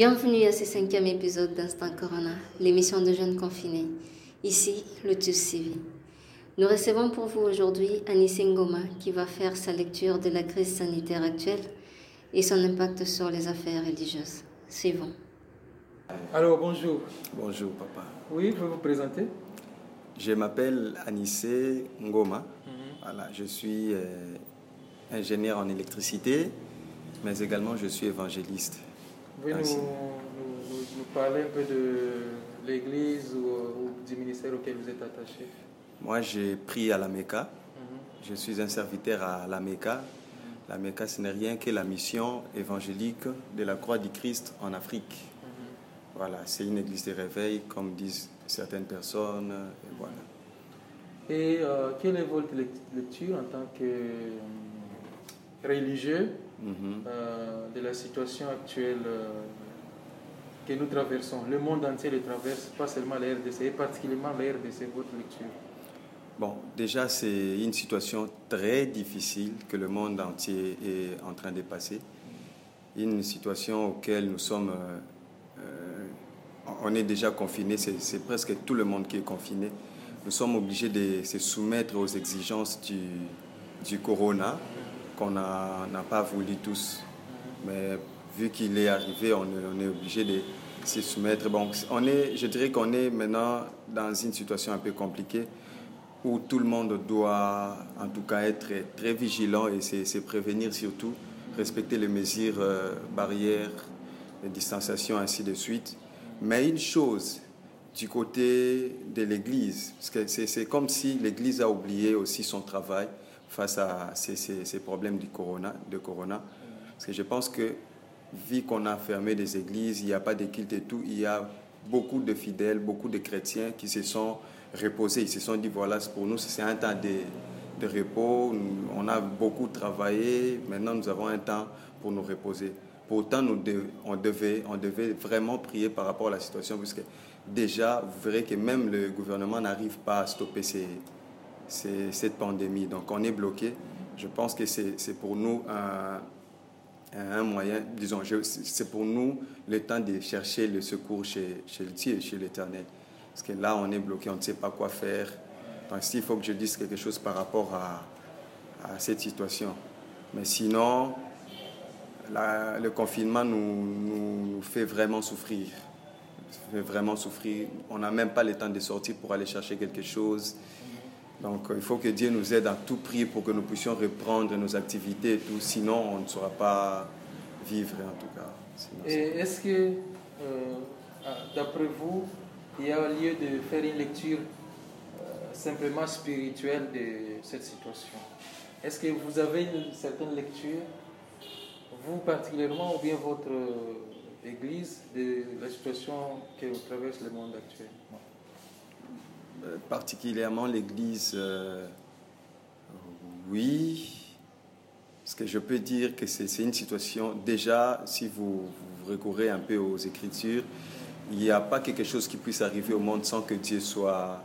Bienvenue à ce cinquième épisode d'Instant Corona, l'émission de jeunes confinés. Ici, le TV. Nous recevons pour vous aujourd'hui Anissé Ngoma qui va faire sa lecture de la crise sanitaire actuelle et son impact sur les affaires religieuses. Suivons. Alors, bonjour. Bonjour, papa. Oui, vous vous présenter Je m'appelle Anissé Ngoma. Voilà, je suis euh, ingénieur en électricité, mais également je suis évangéliste. Vous pouvez nous, Merci. nous- parler un peu de l'église ou, ou du ministère auquel vous êtes attaché? Moi, j'ai pris à la Mecca. Mhm. Je suis un serviteur à la Mecca. La Mecca, ce n'est rien que la mission évangélique de la croix du Christ en Afrique. Mhm. Voilà, c'est une église de réveil, comme disent certaines personnes. Et voilà. Et euh, quelle est votre lect- lecture en tant que euh, religieux Mhm. euh, de la situation actuelle euh, que nous traversons Le monde entier le traverse, pas seulement la RDC, et particulièrement la RDC, votre lecture. Bon, déjà, c'est une situation très difficile que le monde entier est en train de passer. Une situation auquel nous sommes. euh, on est déjà confinés, c'est c'est presque tout le monde qui est confiné. Nous sommes obligés de se soumettre aux exigences du, du corona qu'on n'a pas voulu tous. Mais vu qu'il est arrivé, on est, obligé de se soumettre. Bon, on est, je dirais qu'on est maintenant dans une situation un peu compliquée où tout le monde doit en tout cas être très vigilant et se, prévenir surtout, respecter les mesures euh, barrières, les distanciations, ainsi de suite. Mais une chose du côté de l'Église, parce que c'est comme si l'Église a oublié aussi son travail face à ces, ces- problèmes du corona, de corona. Parce que je pense que, vu qu'on a fermé des églises, il n'y a pas de culte et tout, il y a beaucoup de fidèles, beaucoup de chrétiens qui se sont reposés. Ils se sont dit, voilà, pour nous, c'est un temps de, de repos. On a beaucoup travaillé. Maintenant, nous avons un temps pour nous reposer. Pourtant, nous on, devait, on devait vraiment prier par rapport à la situation, puisque déjà, vous verrez que même le gouvernement n'arrive pas à stopper ces- cette pandémie. Donc, on est bloqué. Je pense que c'est c'est pour nous un, moyen, disons, c'est pour nous le temps de chercher le secours chez, chez le Dieu, chez l'Éternel. Parce que là, on est bloqué, on ne sait pas quoi faire. Donc, s'il faut que je dise quelque chose par rapport à, cette situation. Mais sinon, le confinement nous, nous, nous fait vraiment souffrir. Fait vraiment souffrir. On n'a même pas le temps de sortir pour aller chercher quelque chose. Donc, euh, il faut que Dieu nous aide à tout prix pour que nous puissions reprendre nos activités et tout. Sinon, on ne saura pas vivre, en tout cas. Sinon, Et est-ce que, euh, ah, d'après vous, il y a lieu de faire une lecture euh, simplement spirituelle de cette situation? Est-ce que vous avez une certaine lecture, vous particulièrement, ou bien votre Église, de la situation que traverse le monde actuellement? Particulièrement l'Église, euh, oui. Parce que je peux dire que c'est c'est une situation, déjà, si vous, vous recourez un peu aux Écritures, il n'y a pas quelque chose qui puisse arriver au monde sans que Dieu soit,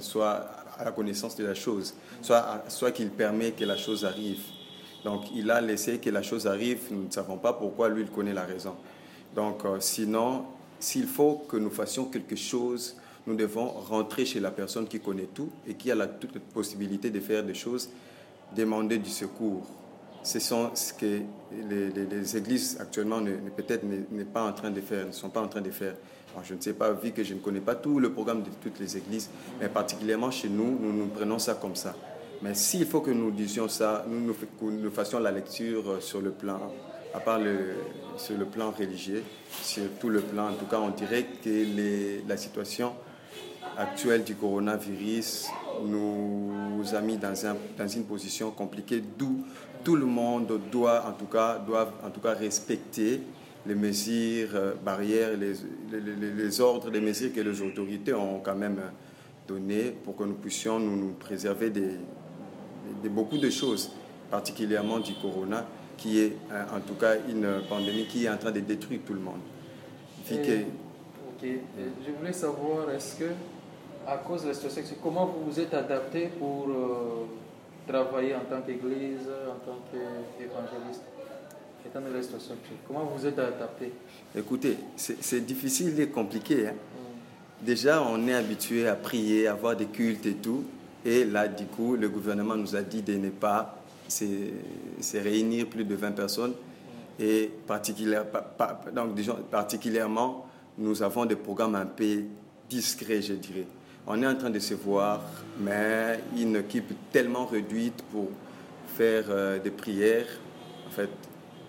soit à la connaissance de la chose, soit, soit qu'il permet que la chose arrive. Donc il a laissé que la chose arrive, nous ne savons pas pourquoi, lui, il connaît la raison. Donc euh, sinon, s'il faut que nous fassions quelque chose, nous devons rentrer chez la personne qui connaît tout et qui a la, toute la possibilité de faire des choses, demander du secours. Ce sont ce que les, les- églises actuellement ne, peut-être ne, n'est pas en train de faire, ne sont pas en train de faire. Je ne sais pas, vu que je ne connais pas tout le programme de toutes les églises, mais particulièrement chez nous, nous nous prenons ça comme ça. Mais s'il faut que nous disions ça, nous, nous, nous fassions la lecture euh, sur le plan, à part le, sur le plan religieux, sur tout le plan, en tout cas, on dirait que les- la situation actuelle du coronavirus nous a mis dans, un- dans une position compliquée, d'où tout le monde doit, en tout cas, doit, en tout cas respecter les mesures euh, barrières, les, les- les- ordres, les mesures que les autorités ont quand même données pour que nous puissions nous, préserver des, de beaucoup de choses, particulièrement du corona, qui est euh, en tout cas une pandémie qui est en train de détruire tout le monde. Et- que- Ok. Et je voulais savoir, est-ce que, à cause de c'est comment vous vous êtes adapté pour euh, travailler en tant qu'église, en tant qu'évangéliste? Étant donné la situation Comment vous êtes adapté? Écoutez, c'est difficile et compliqué. Hein. Déjà, on est habitué à prier, à avoir des cultes et tout. Et là, du coup, le gouvernement nous a dit de ne pas se réunir plus de 20 personnes. Et donc, disons, particulièrement, nous avons des programmes un peu discrets, je dirais. On est en train de se voir, mais une équipe tellement réduite pour faire euh, des prières. En fait,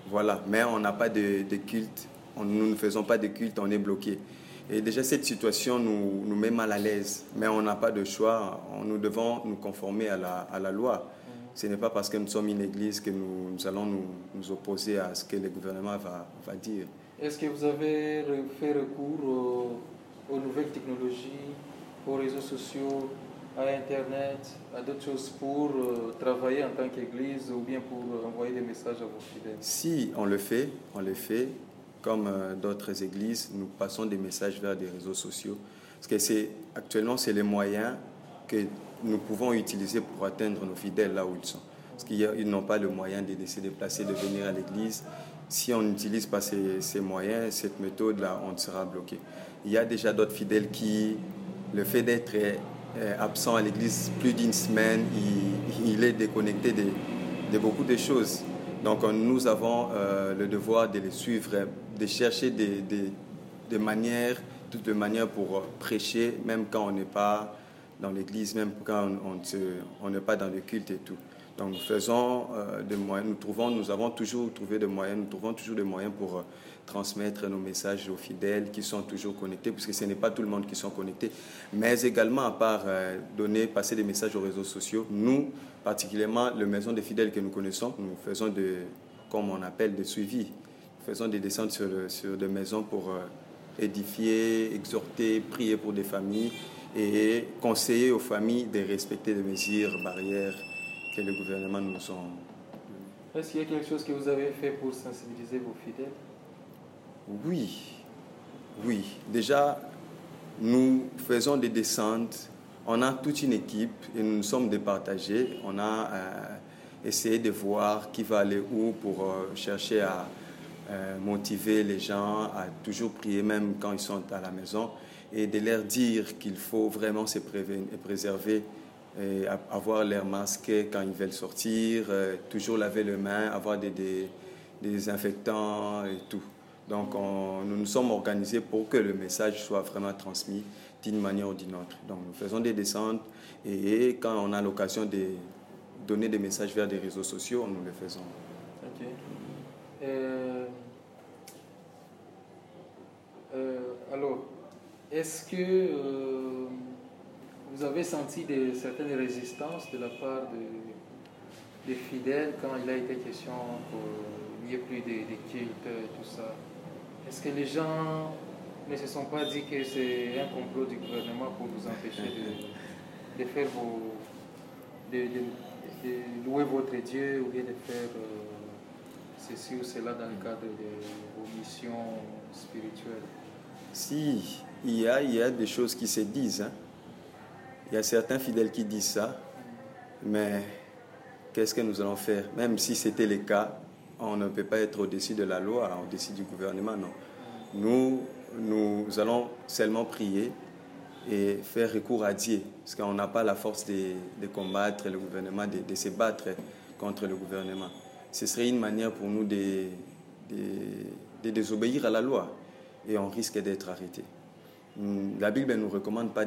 voilà. Mais on n'a pas de, culte. nous ne faisons pas de culte, on est bloqué. Et déjà, cette situation nous, met mal à l'aise. Mais on n'a pas de choix. Nous devons nous conformer à la, loi. Ce n'est pas parce que nous sommes une église que nous, allons nous, opposer à ce que le gouvernement va dire. Est-ce que vous avez fait recours aux, nouvelles technologies, aux réseaux sociaux, à Internet, à d'autres choses pour euh, travailler en tant qu'église ou bien pour envoyer des messages à vos fidèles Si, on le fait, on le fait comme euh, d'autres églises, nous passons des messages vers des réseaux sociaux. Parce que c'est, actuellement, c'est les moyens que nous pouvons utiliser pour atteindre nos fidèles là où ils sont. Parce qu'ils n'ont pas le moyen de se déplacer, de venir à l'église. Si on n'utilise pas ces moyens, cette méthode-là, on sera bloqué. Il y a déjà d'autres fidèles qui, le fait d'être euh, absent à l'église plus d'une semaine, il, est déconnecté de, beaucoup de choses. Donc nous avons euh, le devoir de les suivre, de chercher des manières, toutes les manières pour prêcher, même quand on n'est pas dans l'église, même quand on n'est pas dans le culte et tout. Donc faisons euh, des moyens, nous trouvons, nous avons toujours trouvé des moyens, nous trouvons toujours des moyens pour euh, transmettre nos messages aux fidèles qui sont toujours connectés, puisque ce n'est pas tout le monde qui sont connectés, mais également à part euh, donner, passer des messages aux réseaux sociaux, nous, particulièrement le maison des fidèles que nous connaissons, nous faisons de, comme on appelle, des suivis. Nous faisons des descentes sur, sur des maisons pour édifier, exhorter, prier pour des familles et conseiller aux familles de respecter les mesures barrières que le gouvernement nous a. Est-ce qu'il y a quelque chose que vous avez fait pour sensibiliser vos fidèles? Oui, oui. Déjà, nous faisons des descentes. On a toute une équipe et nous sommes départagés. On a euh, essayé de voir qui va aller où pour euh, chercher à euh, motiver les gens à toujours prier même quand ils sont à la maison et de leur dire qu'il faut vraiment se préserver, et avoir l'air masqué quand ils veulent sortir, euh, toujours laver les mains, avoir des, désinfectants et tout. Donc nous nous sommes organisés pour que le message soit vraiment transmis d'une manière ou d'une autre. Donc nous faisons des descentes et quand on a l'occasion de donner des messages vers des réseaux sociaux, nous le faisons. Ok. Euh, euh, alors, est-ce que vous avez senti des, certaines résistances de la part des fidèles quand il a été question qu'il n'y ait plus de, cultes et tout ça? Est-ce que les gens ne se sont pas dit que c'est un complot du gouvernement pour vous empêcher de, faire de, louer votre Dieu ou bien de faire euh, ceci ou cela dans le cadre de vos missions spirituelles? Si, il y a, il y a des choses qui se disent. Hein. Il y a certains fidèles qui disent ça, mais qu'est-ce que nous allons faire? Même si c'était le cas, on ne peut pas être au-dessus de la loi, au-dessus du gouvernement, non. Nous, nous allons seulement prier et faire recours à Dieu, parce qu'on n'a pas la force de, de, combattre le gouvernement, de, de, se battre contre le gouvernement. Ce serait une manière pour nous de, de désobéir à la loi et on risque d'être arrêté. Hmm, la Bible ne nous recommande pas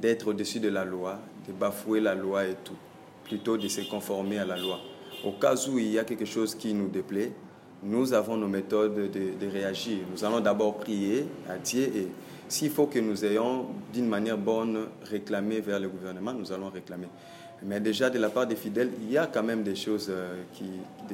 d'être au-dessus de la loi, de bafouer la loi et tout, plutôt de se conformer à la loi. Au cas où il y a quelque chose qui nous déplaît, nous avons nos méthodes de, de réagir. Nous allons d'abord prier à Dieu et s'il faut que nous ayons d'une manière bonne réclamé vers le gouvernement, nous allons réclamer. Mais déjà, de la part des fidèles, il y a quand même des choses, euh, qui,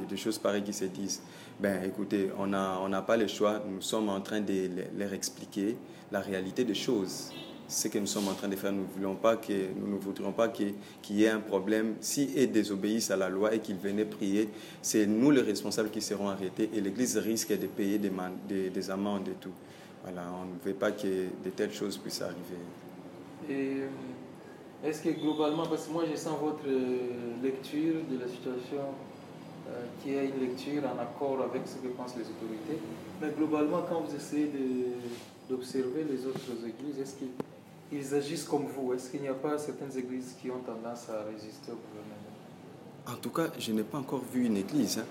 des, choses pareilles qui se disent. Ben, écoutez, on n'a on pas le choix. Nous sommes en train de leur expliquer la réalité des choses. Ce que nous sommes en train de faire, nous, voulons pas que, nous ne voudrions pas qu'il y ait un problème. Si ils désobéissent à la loi et qu'ils venaient prier, c'est nous les responsables qui seront arrêtés et l'Église risque de payer des, des, des, amendes et tout. Voilà, on ne veut pas que de telles choses puissent arriver. Et est-ce que globalement, parce que moi je sens votre lecture de la situation euh, qu'il y ait une lecture en accord avec ce que pensent les autorités. Mais globalement, quand vous essayez d'observer les autres églises, est-ce qu'ils agissent comme vous Est-ce qu'il n'y a pas certaines églises qui ont tendance à résister au gouvernement? En tout cas, je n'ai pas encore vu une église. Hein.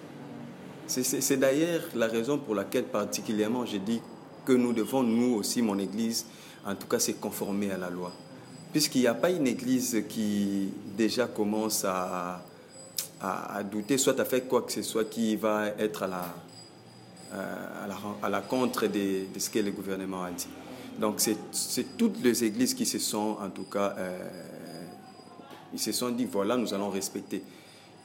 C'est d'ailleurs la raison pour laquelle particulièrement j'ai dit que nous devons, nous aussi, mon église, en tout cas, se conformer à la loi. Puisqu'il n'y a pas une église qui déjà commence à, à, douter, soit à faire quoi que ce soit qui va être à la, euh, à la, contre de, ce que le gouvernement a dit. Donc c'est toutes les églises qui se sont, en tout cas, euh, ils se sont dit, voilà, nous allons respecter.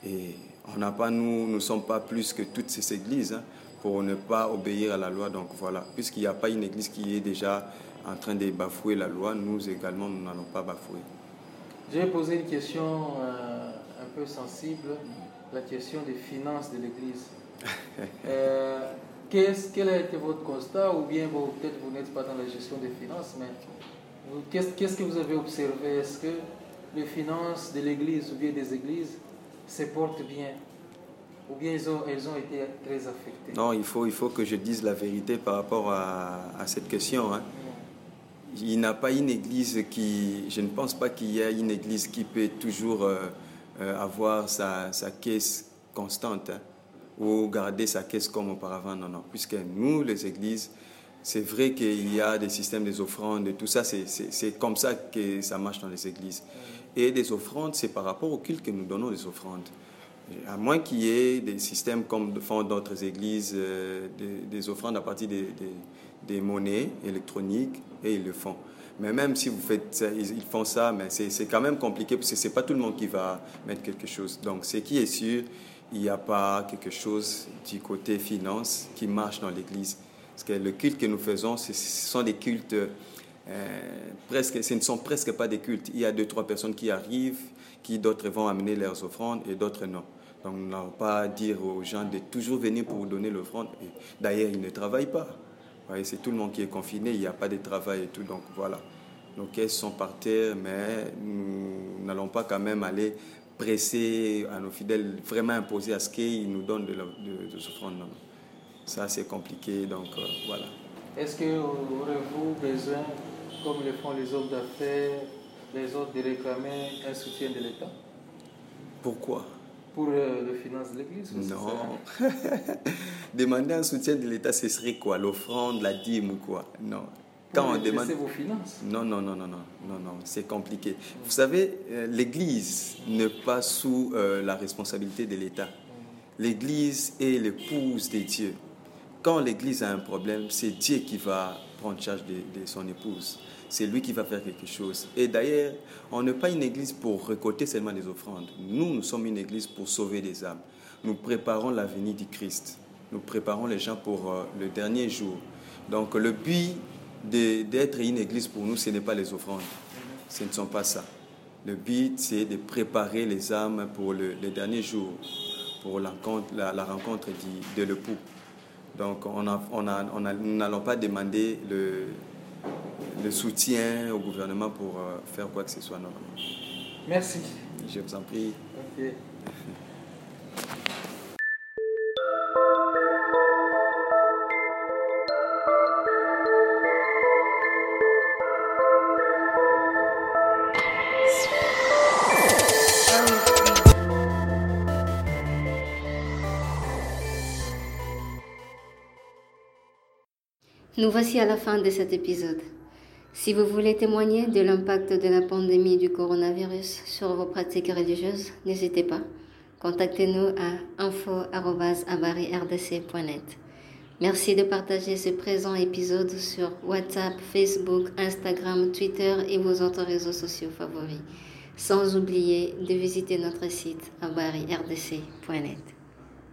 Et on n'a pas, nous ne sommes pas plus que toutes ces églises hein, pour ne pas obéir à la loi. Donc voilà, puisqu'il n'y a pas une église qui est déjà en train de bafouer la loi, nous également, nous n'allons pas bafouer. J'ai posé une question euh, un peu sensible, la question des finances de l'Église. euh, quel a été votre constat Ou bien, peut-être vous n'êtes pas dans la gestion des finances, mais qu'est-ce que vous avez observé? Est-ce que les finances de l'Église ou bien des églises se portent bien? Ou bien elles ont, elles ont été très affectées? Non, il faut, il faut que je dise la vérité par rapport à, à cette question. Hein. Il n'a pas une église qui, je ne pense pas qu'il y ait une église qui peut toujours euh, euh, avoir sa, sa, caisse constante hein, ou garder sa caisse comme auparavant. Non, non, puisque nous, les églises, c'est vrai qu'il y a des systèmes des offrandes, tout ça, c'est comme ça que ça marche dans les églises. Et des offrandes, c'est par rapport au culte que nous donnons des offrandes. À moins qu'il y ait des systèmes comme font d'autres églises, euh, des, des, offrandes à partir des, des des monnaies électroniques et ils le font. Mais même si vous faites ça, ils font ça, mais c'est quand même compliqué parce que c'est pas tout le monde qui va mettre quelque chose. Donc, ce qui est sûr, il n'y a pas quelque chose du côté finance qui marche dans l'Église. Parce que le culte que nous faisons, ce sont des cultes euh, presque, ce ne sont presque pas des cultes. Il y a deux, trois personnes qui arrivent, qui d'autres vont amener leurs offrandes et d'autres non. Donc, nous n'allons pas dire aux gens de toujours venir pour donner l'offrande. D'ailleurs, ils ne travaillent pas c'est tout le monde qui est confiné, il n'y a pas de travail et tout, donc voilà. Nos caisses sont par terre, mais nous n'allons pas quand même aller presser à nos fidèles, vraiment imposer à ce qu'ils nous donnent de, de, de Non. Ça, c'est compliqué, donc euh, voilà. Est-ce que aurez-vous besoin, comme le font les hommes d'affaires, les autres, de réclamer un soutien de l'État? Pourquoi? Pour euh, les finances de l'Église Non. Demander un soutien de l'État, ce serait quoi? L'offrande, la dîme ou quoi? Non. Quand on demande. vos finances Non, non, non, non, non, non, non, c'est compliqué. Vous savez, euh, l'Église n'est pas sous euh, la responsabilité de l'État. L'Église est l'épouse de Dieu. Quand l'Église a un problème, c'est Dieu qui va prendre charge de, de son épouse c'est lui qui va faire quelque chose. Et d'ailleurs, on n'est pas une église pour récolter seulement des offrandes. Nous, nous sommes une église pour sauver des âmes. Nous préparons l'avenir du Christ. Nous préparons les gens pour euh, le dernier jour. Donc le but d'être une église pour nous, ce n'est pas les offrandes. Ce ne sont pas ça. Le but, c'est de préparer les âmes pour le, dernier jour, pour la, la rencontre de, de l'époux. Donc on a, on a, on a, nous n'allons pas demander le, le soutien au gouvernement pour euh, faire quoi que ce soit. Non, Merci. Je vous en prie. Nous voici à la fin de cet épisode. Si vous voulez témoigner de l'impact de la pandémie du coronavirus sur vos pratiques religieuses, n'hésitez pas. Contactez-nous à info.abarirdc.net. Merci de partager ce présent épisode sur WhatsApp, Facebook, Instagram, Twitter et vos autres réseaux sociaux favoris. Sans oublier de visiter notre site abarirdc.net.